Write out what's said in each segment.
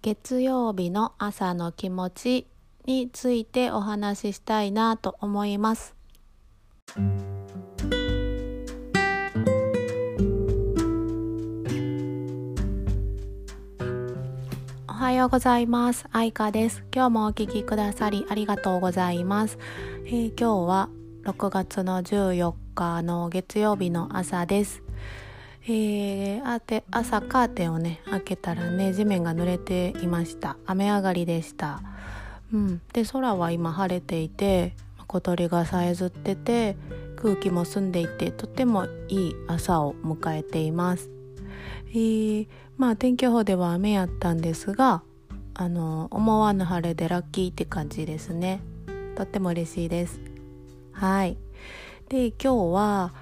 月曜日の朝の気持ちについてお話ししたいなと思います。おはようございます。愛花です。今日もお聞きくださりありがとうございます。えー今日は6月の14日の月曜日の朝です。えー、朝カーテンをね開けたらね地面が濡れていました。雨上がりでした、うん、で空は今晴れていて小鳥がさえずってて空気も澄んでいてとてもいい朝を迎えています、えーまあ天気予報では雨やったんですがあの思わぬ晴れでラッキーって感じですね。とっても嬉しいです。はい。で今日は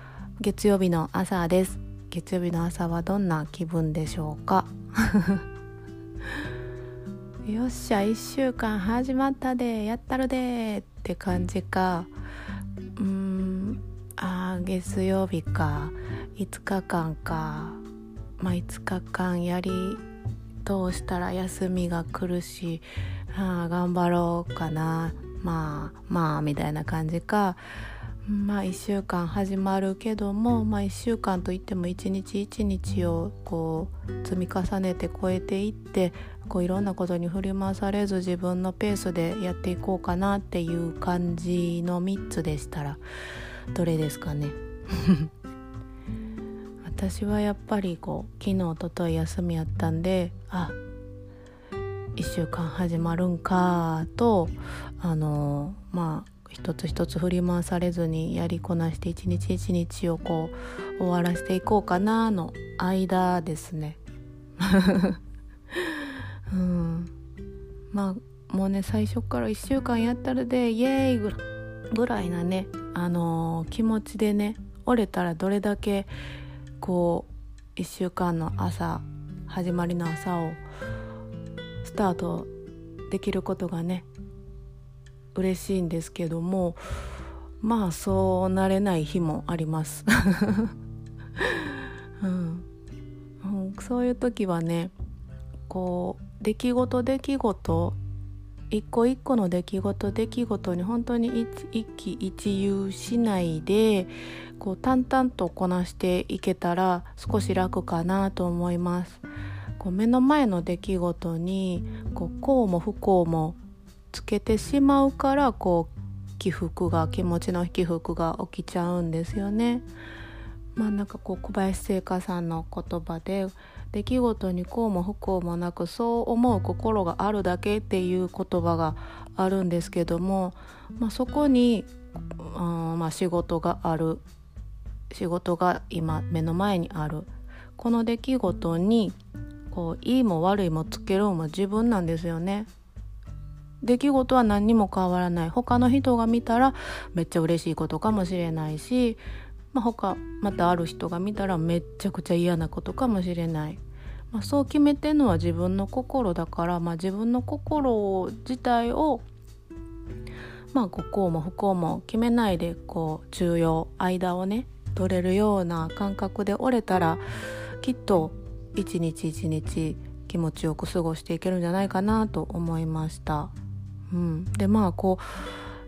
月曜日の朝です。月曜日の朝はどんな気分でしょうか？よっしゃ1週間始まったでやったるでって感じか。うーんあー月曜日か。5日間か。まあ5日間やり通したら休みが来るしあー頑張ろうかな。まあまあみたいな感じか。まあ1週間始まるけども、まあ、1週間といっても一日一日をこう積み重ねて超えていってこういろんなことに振り回されず自分のペースでやっていこうかなっていう感じの3つでしたらどれですかね？私はやっぱりこう昨日おととい休みやったんであ1週間始まるんかとあのまあ一つ一つ振り回されずにやりこなして一日一日をこう終わらせていこうかなの間ですね。うん、まあもうね最初から1週間やったらでイエーイぐらぐらいなね、あのー気持ちでね折れたらどれだけこう1週間の朝始まりの朝をスタートできることがね嬉しいんですけどもまあそうなれない日もあります、うん。うん、そういう時はねこう出来事出来事一個一個の出来事出来事に本当に一一喜一憂しないでこう淡々とこなしていけたら少し楽かなと思います。こう目の前の出来事にこう幸も不幸もつけてしまうからこう起伏が気持ちの起伏が起きちゃうんですよね。まあなんかこう小林聖華さんの言葉で出来事にこうも不幸もなくそう思う心があるだけっていう言葉があるんですけども、まあ、そこに、うんまあ、仕事がある仕事が今目の前にあるこの出来事にこういいも悪いもつけるのも自分なんですよね。出来事は何にも変わらない他の人が見たらめっちゃ嬉しいことかもしれないし、まあ、他またある人が見たらめっちゃくちゃ嫌なことかもしれない、まあ、そう決めてるのは自分の心だから、まあ、自分の心自体をまあこうも不幸も決めないでこう中庸間をね取れるような感覚で折れたらきっと一日一日気持ちよく過ごしていけるんじゃないかなと思いました。うん、でまあこ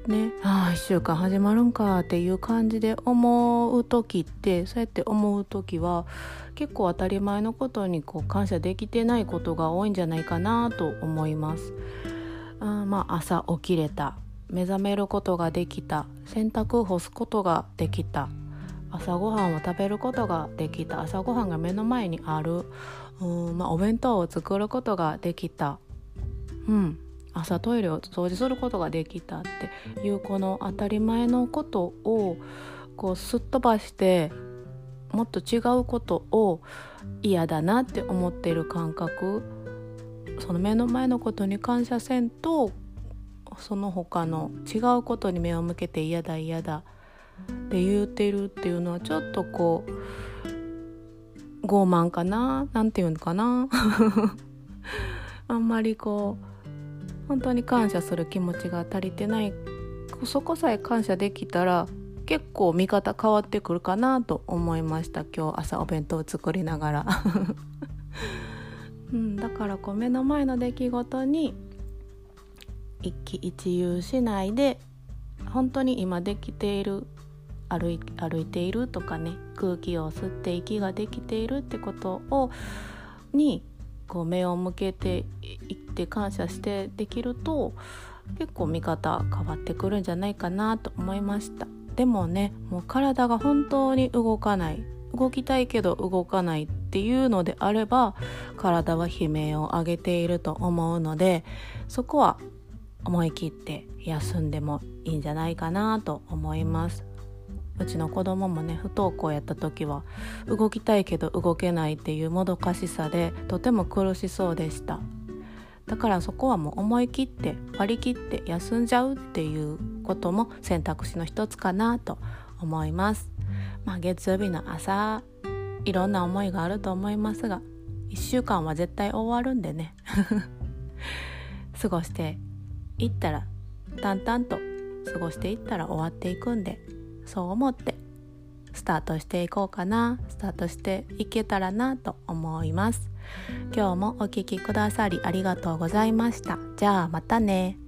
うねああ1週間始まるんかっていう感じで思う時ってそうやって思う時は結構当たり前のことにこう感謝できてないことが多いんじゃないかなと思います。あまあ朝起きれた。目覚めることができた。洗濯干すことができた。朝ごはんを食べることができた。朝ごはんが目の前にある。うん、まあ、お弁当を作ることができた、うん、朝トイレを掃除することができたっていうこの当たり前のことをこうすっ飛ばしてもっと違うことを嫌だなって思ってる感覚。その目の前のことに感謝せんとその他の違うことに目を向けて嫌だ嫌だって言うてるっていうのはちょっとこう傲慢かな。なんていうのかな。あんまりこう本当に感謝する気持ちが足りてない。そこさえ感謝できたら結構見方変わってくるかなと思いました。今日朝お弁当を作りながら。うん、だからこう目の前の出来事に一喜一憂しないで本当に今できている歩い歩いているとかね空気を吸って息ができているってことをにこう目を向けてって感謝してできると結構見方変わってくるんじゃないかなと思いました。でもねもう体が本当に動かない。動きたいけど動かないっていうのであれば体は悲鳴を上げていると思うのでそこは思い切って休んでもいいんじゃないかなと思います。うちの子供もね不登校やった時は動きたいけど動けないっていうもどかしさでとても苦しそうでした。だからそこはもう思い切って割り切って休んじゃうっていうことも選択肢の一つかなと思います。まあ月曜日の朝いろんな思いがあると思いますが1週間は絶対終わるんでね。過ごしていったら淡々と過ごしていったら終わっていくんでそう思ってスタートしていこうかなスタートしていけたらなと思います。今日もお聴きくださりありがとうございました。じゃあまたね。